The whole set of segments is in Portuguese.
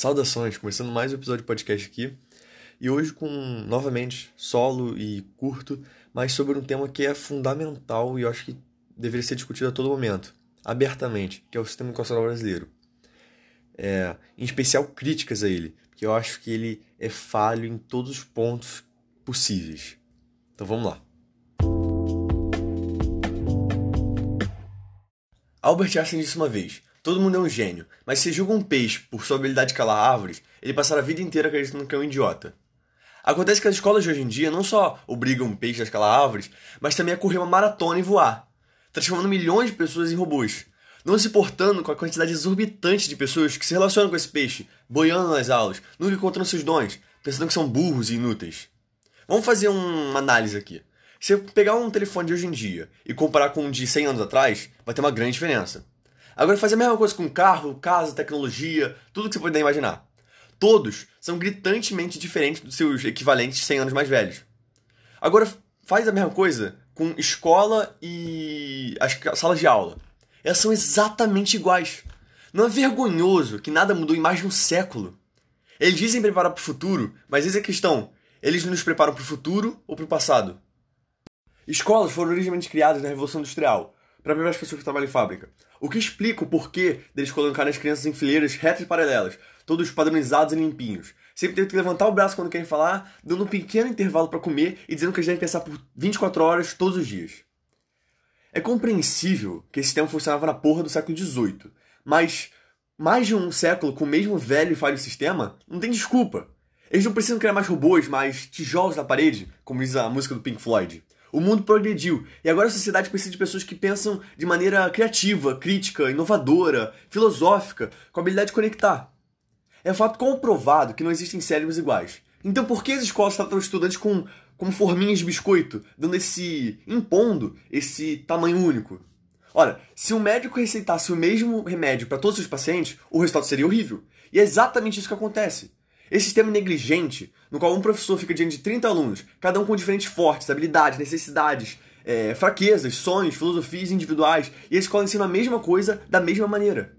Saudações, começando mais um episódio de podcast aqui. E hoje com, novamente, solo e curto, mas sobre um tema que é fundamental e eu acho que deveria ser discutido a todo momento, abertamente, que é o sistema educacional brasileiro. É, em especial críticas a ele, porque eu acho que ele é falho em todos os pontos possíveis. Então vamos lá. Albert Einstein disse uma vez: Todo mundo é um gênio, mas se julga um peixe por sua habilidade de calar árvores, ele passará a vida inteira acreditando que é um idiota. Acontece que as escolas de hoje em dia não só obrigam peixes a escalar árvores, mas também a correr uma maratona e voar, transformando milhões de pessoas em robôs, não se importando com a quantidade exorbitante de pessoas que se relacionam com esse peixe, boiando nas aulas, nunca encontrando seus dons, pensando que são burros e inúteis. Vamos fazer uma análise aqui. Se eu pegar um telefone de hoje em dia e comparar com um de 100 anos atrás, vai ter uma grande diferença. Agora, fazer a mesma coisa com carro, casa, tecnologia, tudo que você puder imaginar. Todos são gritantemente diferentes dos seus equivalentes 100 anos mais velhos. Agora, faz a mesma coisa com escola e as salas de aula. Elas são exatamente iguais. Não é vergonhoso que nada mudou em mais de um século. Eles dizem preparar para o futuro, mas eis a questão: eles nos preparam para o futuro ou para o passado? Escolas foram originalmente criadas na Revolução Industrial, para preparar as pessoas que trabalham em fábrica. O que explica o porquê deles colocarem as crianças em fileiras retas e paralelas, todos padronizados e limpinhos. Sempre teve que levantar o braço quando querem falar, dando um pequeno intervalo para comer e dizendo que eles devem pensar por 24 horas todos os dias. É compreensível que esse sistema funcionava na porra do século XVIII, mas mais de um século com o mesmo velho e falho sistema não tem desculpa. Eles não precisam criar mais robôs, mais tijolos na parede, como diz a música do Pink Floyd. O mundo progrediu e agora a sociedade precisa de pessoas que pensam de maneira criativa, crítica, inovadora, filosófica, com a habilidade de conectar. É fato comprovado que não existem cérebros iguais. Então por que as escolas tratam os estudantes com, como forminhas de biscoito, dando esse. impondo esse tamanho único? Ora, se um médico receitasse o mesmo remédio para todos os pacientes, o resultado seria horrível. E é exatamente isso que acontece. Esse sistema negligente, no qual um professor fica diante de 30 alunos, cada um com diferentes fortes, habilidades, necessidades, é, fraquezas, sonhos, filosofias individuais, e a escola ensina a mesma coisa da mesma maneira.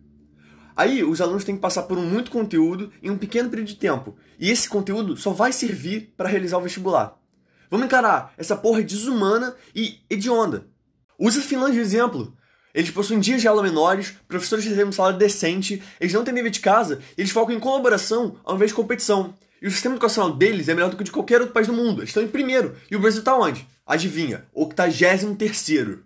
Aí, os alunos têm que passar por muito conteúdo em um pequeno período de tempo, e esse conteúdo só vai servir para realizar o vestibular. Vamos encarar essa porra desumana e hedionda. Usa a Finlândia de exemplo. Eles possuem dias de aula menores, professores recebem um salário decente, eles não têm dever de casa, eles focam em colaboração ao invés de competição. E o sistema educacional deles é melhor do que o de qualquer outro país do mundo. Eles estão em primeiro. E o Brasil está onde? Adivinha? 83 terceiro.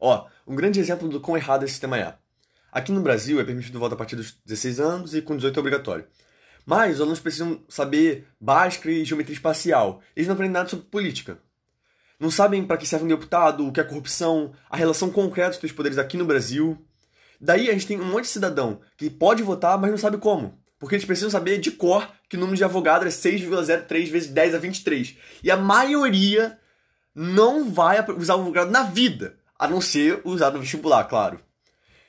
Ó, um grande exemplo do quão errado esse sistema é. Aqui no Brasil é permitido voto a partir dos 16 anos e com 18 é obrigatório. Mas os alunos precisam saber básica e geometria espacial. Eles não aprendem nada sobre política. Não sabem para que serve um deputado, o que é corrupção, a relação concreta dos poderes aqui no Brasil. Daí a gente tem um monte de cidadão que pode votar, mas não sabe como. Porque eles precisam saber de cor que o número de advogado é 6,03 vezes 10 a 23. E a maioria não vai usar o advogado na vida, a não ser usar no vestibular, claro.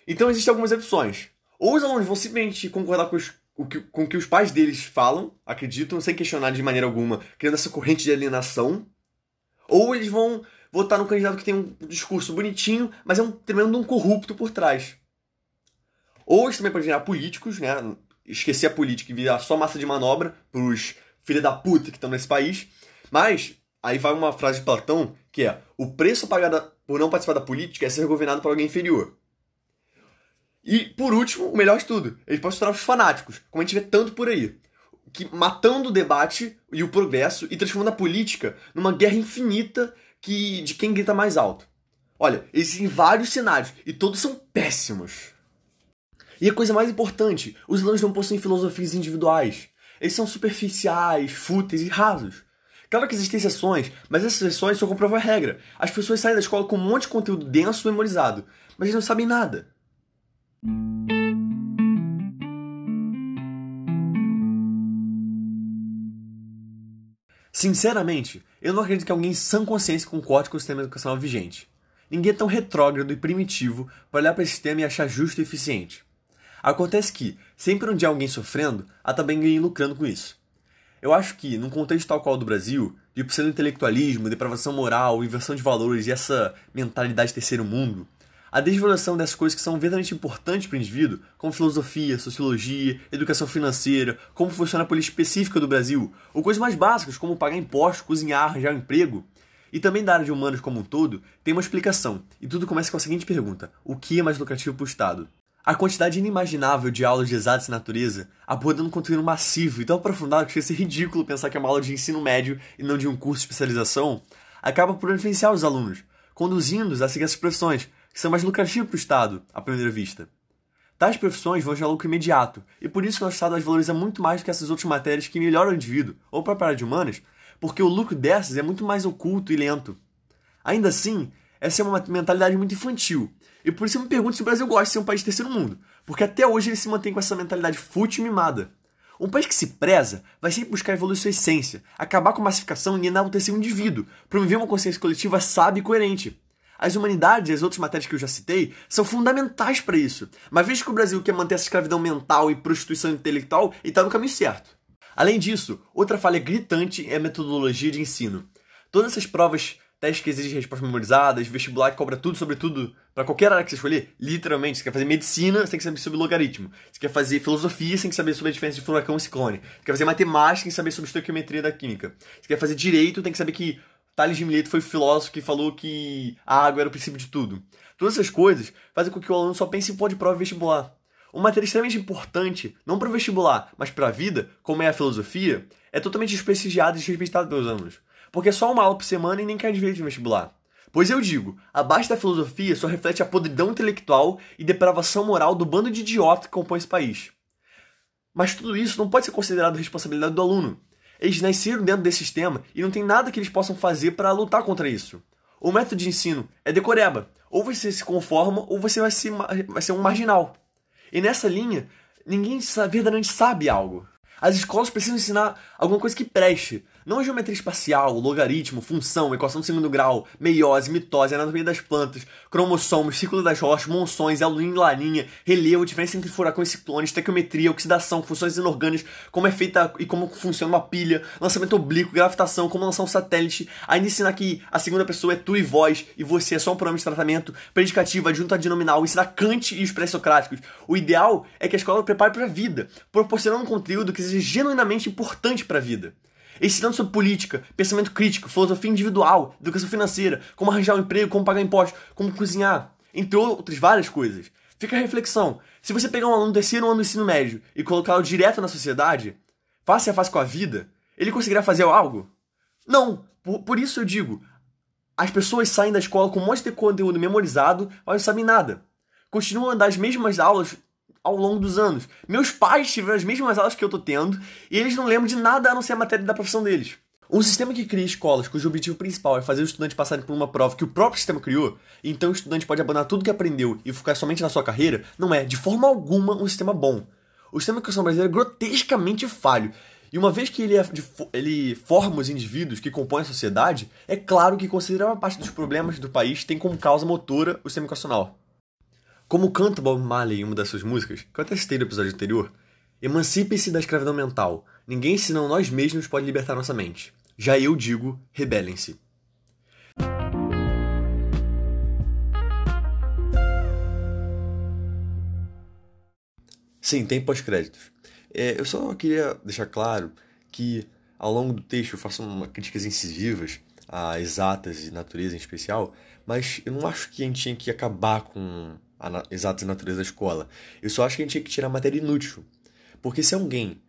Então existem algumas opções. Ou os alunos vão simplesmente concordar com os o que, com o que os pais deles falam, acreditam, sem questionar de maneira alguma, criando essa corrente de alienação. Ou eles vão votar num candidato que tem um discurso bonitinho, mas é um tremendo um corrupto por trás. Ou eles também podem virar políticos, né? Esquecer a política e virar só massa de manobra pros filhos da puta que estão nesse país. Mas, aí vai uma frase de Platão, que é: o preço pagado por não participar da política é ser governado por alguém inferior. E, por último, o melhor de tudo, eles podem se tornar os fanáticos, como a gente vê tanto por aí. Que, matando o debate e o progresso e transformando a política numa guerra infinita que, de quem grita mais alto. Olha, existem vários cenários e todos são péssimos. E a coisa mais importante, os alunos não possuem filosofias individuais. Eles são superficiais, fúteis e rasos. Claro que existem exceções, mas essas exceções só comprovam a regra. As pessoas saem da escola com um monte de conteúdo denso memorizado, mas eles não sabem nada. Sinceramente, eu não acredito que alguém sem consciência concorde com o sistema educacional vigente. Ninguém é tão retrógrado e primitivo para olhar para esse sistema e achar justo e eficiente. Acontece que, sempre onde há alguém sofrendo, há também alguém lucrando com isso. Eu acho que, num contexto tal qual do Brasil, de pseudo-intelectualismo, depravação moral, inversão de valores e essa mentalidade terceiro mundo, a desvalorização dessas coisas que são verdadeiramente importantes para o indivíduo, como filosofia, sociologia, educação financeira, como funciona a política específica do Brasil, ou coisas mais básicas como pagar impostos, cozinhar, arranjar um emprego, e também da área de humanos como um todo, tem uma explicação. E tudo começa com a seguinte pergunta: o que é mais lucrativo para o Estado? A quantidade inimaginável de aulas de exatas e natureza, abordando conteúdo massivo e tão aprofundado que chega a ser ridículo pensar que é uma aula de ensino médio e não de um curso de especialização, acaba por influenciar os alunos, conduzindo-os a seguir essas profissões, que são mais lucrativas para o Estado, à primeira vista. Tais profissões vão gerar lucro imediato, e por isso nosso Estado as valoriza muito mais do que essas outras matérias que melhoram o indivíduo, ou para a área de humanas, porque o lucro dessas é muito mais oculto e lento. Ainda assim, essa é uma mentalidade muito infantil, e por isso eu me pergunto se o Brasil gosta de ser um país terceiro mundo, porque até hoje ele se mantém com essa mentalidade fútil e mimada. Um país que se preza vai sempre buscar evoluir sua essência, acabar com a massificação e enaltecer o indivíduo, promover uma consciência coletiva sábia e coerente. As humanidades e as outras matérias que eu já citei são fundamentais para isso, mas veja que o Brasil quer manter essa escravidão mental e prostituição intelectual e está no caminho certo. Além disso, outra falha gritante é a metodologia de ensino. Todas essas provas, testes que exigem respostas memorizadas, vestibular que cobra tudo sobre tudo, para qualquer área que você escolher, literalmente, você quer fazer medicina, você tem que saber sobre logaritmo. Você quer fazer filosofia, você tem que saber sobre a diferença de furacão e ciclone. Você quer fazer matemática, tem que saber sobre estequiometria da química. Você quer fazer direito, tem que saber que Tales de Mileto foi o filósofo que falou que a água era o princípio de tudo. Todas essas coisas fazem com que o aluno só pense em pôr de prova e vestibular. Uma matéria extremamente importante, não para o vestibular, mas para a vida, como é a filosofia, é totalmente desprestigiada e desrespeitada pelos alunos. Porque é só uma aula por semana e nem quer direito de vestibular. Pois eu digo, abaixo da filosofia só reflete a podridão intelectual e depravação moral do bando de idiota que compõe esse país. Mas tudo isso não pode ser considerado responsabilidade do aluno. Eles nasceram dentro desse sistema e não tem nada que eles possam fazer para lutar contra isso. O método de ensino é decoreba. Ou você se conforma ou você vai ser, vai ser um marginal. E nessa linha, ninguém verdadeiramente sabe algo. As escolas precisam ensinar alguma coisa que preste, não a geometria espacial, logaritmo, função, equação de segundo grau, meiose, mitose, anatomia das plantas, cromossomos, ciclo das rochas, monções, alulinha e larinha, relevo, diferença entre furacão e ciclone, estequiometria, oxidação, funções inorgânicas, como é feita e como funciona uma pilha, lançamento oblíquo, gravitação, como lançar um satélite, ainda ensinar que a segunda pessoa é tu e voz, e você é só um programa de tratamento, predicativo, adjunto adnominal, ensinar Kant e os pré-socráticos. O ideal é que a escola prepare para a vida, proporcionando um conteúdo que seja genuinamente importante para a vida ensinando sobre política, pensamento crítico, filosofia individual, educação financeira, como arranjar um emprego, como pagar impostos, como cozinhar, entre outras várias coisas. Fica a reflexão: se você pegar um aluno do terceiro ano do ensino médio e colocá-lo direto na sociedade, face a face com a vida, ele conseguirá fazer algo? Não! Por, por isso eu digo: as pessoas saem da escola com um monte de conteúdo memorizado, mas não sabem nada. Continuam a dar as mesmas aulas ao longo dos anos. Meus pais tiveram as mesmas aulas que eu tô tendo e eles não lembram de nada a não ser a matéria da profissão deles. Um sistema que cria escolas cujo objetivo principal é fazer os estudantes passarem por uma prova que o próprio sistema criou, então o estudante pode abandonar tudo que aprendeu e focar somente na sua carreira, não é, de forma alguma, um sistema bom. O sistema de educação brasileiro é grotescamente falho. E uma vez que ele, é ele forma os indivíduos que compõem a sociedade, é claro que considerável parte dos problemas do país tem como causa motora o sistema educacional. Como canta Bob Marley em uma das suas músicas, que eu até citei no episódio anterior, emancipe-se da escravidão mental. Ninguém senão nós mesmos pode libertar nossa mente. Já eu digo, rebelem-se. Sim, tem pós-créditos. É, eu só queria deixar claro que ao longo do texto eu faço uma críticas incisivas a exatas e natureza em especial, mas eu não acho que a gente tinha que acabar com a exatas natureza da escola. Eu só acho que a gente tinha que tirar matéria inútil. Porque se alguém,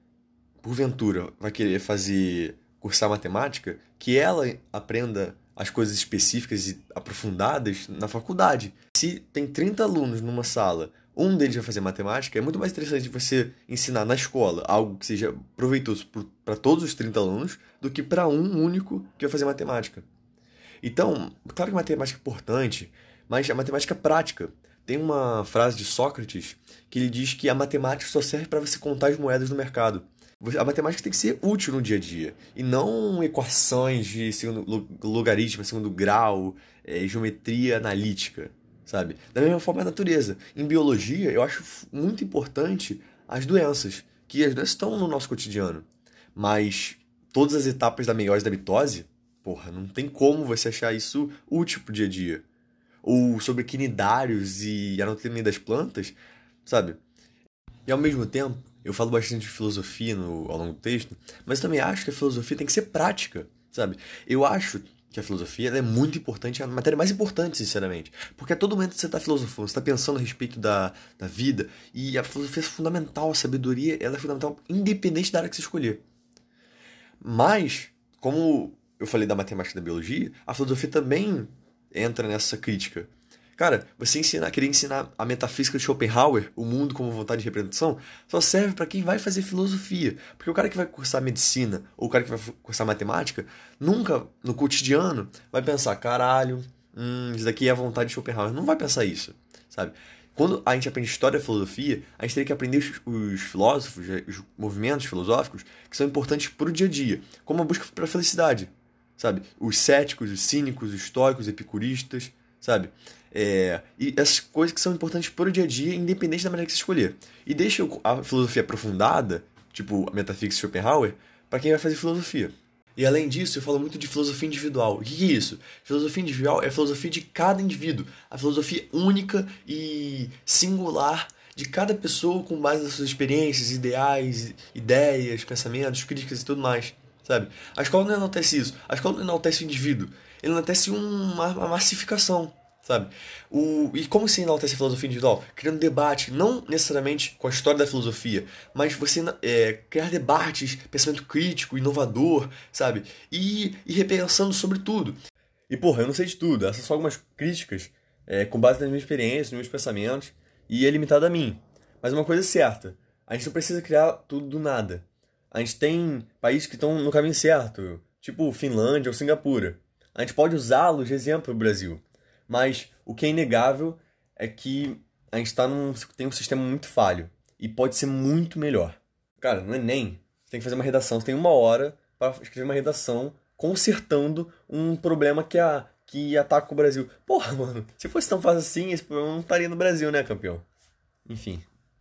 porventura, vai querer fazer cursar matemática, que ela aprenda as coisas específicas e aprofundadas na faculdade. Se tem 30 alunos numa sala, um deles vai fazer matemática, é muito mais interessante você ensinar na escola algo que seja proveitoso para todos os 30 alunos do que para um único que vai fazer matemática. Então, claro que matemática é importante, mas a matemática é prática. Tem uma frase de Sócrates que ele diz que a matemática só serve para você contar as moedas no mercado. A matemática tem que ser útil no dia a dia e não equações de segundo logaritmo, segundo grau, é, geometria analítica, sabe? Da mesma forma a natureza. Em biologia, eu acho muito importante as doenças, que as doenças estão no nosso cotidiano, mas todas as etapas da meiose da mitose, porra, não tem como você achar isso útil pro dia a dia. Ou sobre quinidários e anatomia das plantas, sabe? E ao mesmo tempo, eu falo bastante de filosofia no, ao longo do texto, mas também acho que a filosofia tem que ser prática, sabe? Eu acho que a filosofia é muito importante, é a matéria mais importante, sinceramente. Porque a todo momento você está filosofando, você está pensando a respeito da, da vida, e a filosofia é fundamental, a sabedoria ela é fundamental, independente da área que você escolher. Mas, como eu falei da matemática e da biologia, a filosofia também entra nessa crítica. Cara, você ensinar, querer ensinar a metafísica de Schopenhauer, o mundo como vontade de representação, só serve para quem vai fazer filosofia. Porque o cara que vai cursar medicina ou o cara que vai cursar matemática, nunca no cotidiano vai pensar, caralho, hum, isso daqui é a vontade de Schopenhauer. Não vai pensar isso, sabe? Quando a gente aprende história e filosofia, a gente tem que aprender os, os filósofos, os movimentos filosóficos que são importantes para o dia a dia, como a busca pela felicidade, sabe? Os céticos, os cínicos, os estoicos, os epicuristas, sabe? É, e essas coisas que são importantes para o dia a dia, independente da maneira que você escolher. E deixa a filosofia aprofundada, tipo a metafísica de Schopenhauer, para quem vai fazer filosofia. E além disso, eu falo muito de filosofia individual. O que é isso? Filosofia individual é a filosofia de cada indivíduo, a filosofia única e singular de cada pessoa com base nas suas experiências, ideais, ideias, pensamentos, críticas e tudo mais, sabe? A escola não enaltece isso. A escola não enaltece o indivíduo. Ele enaltece uma, uma massificação sabe? O, e como se enaltece a filosofia individual? Criando debate, não necessariamente com a história da filosofia, mas você é, criar debates, pensamento crítico, inovador, sabe? E, e repensando sobre tudo. E porra, eu não sei de tudo, essas são algumas críticas é, com base nas minhas experiências, nos meus pensamentos, e é limitado a mim. Mas uma coisa é certa, a gente não precisa criar tudo do nada. A gente tem países que estão no caminho certo, tipo Finlândia ou Singapura. A gente pode usá-los de exemplo para o Brasil. Mas o que é inegável é que a gente tá num, tem um sistema muito falho e pode ser muito melhor. Cara, no Enem, você tem que fazer uma redação, você tem uma hora para escrever uma redação consertando um problema que, a, que ataca o Brasil. Porra, mano, se fosse tão fácil assim, esse problema não estaria no Brasil, né, campeão? Enfim.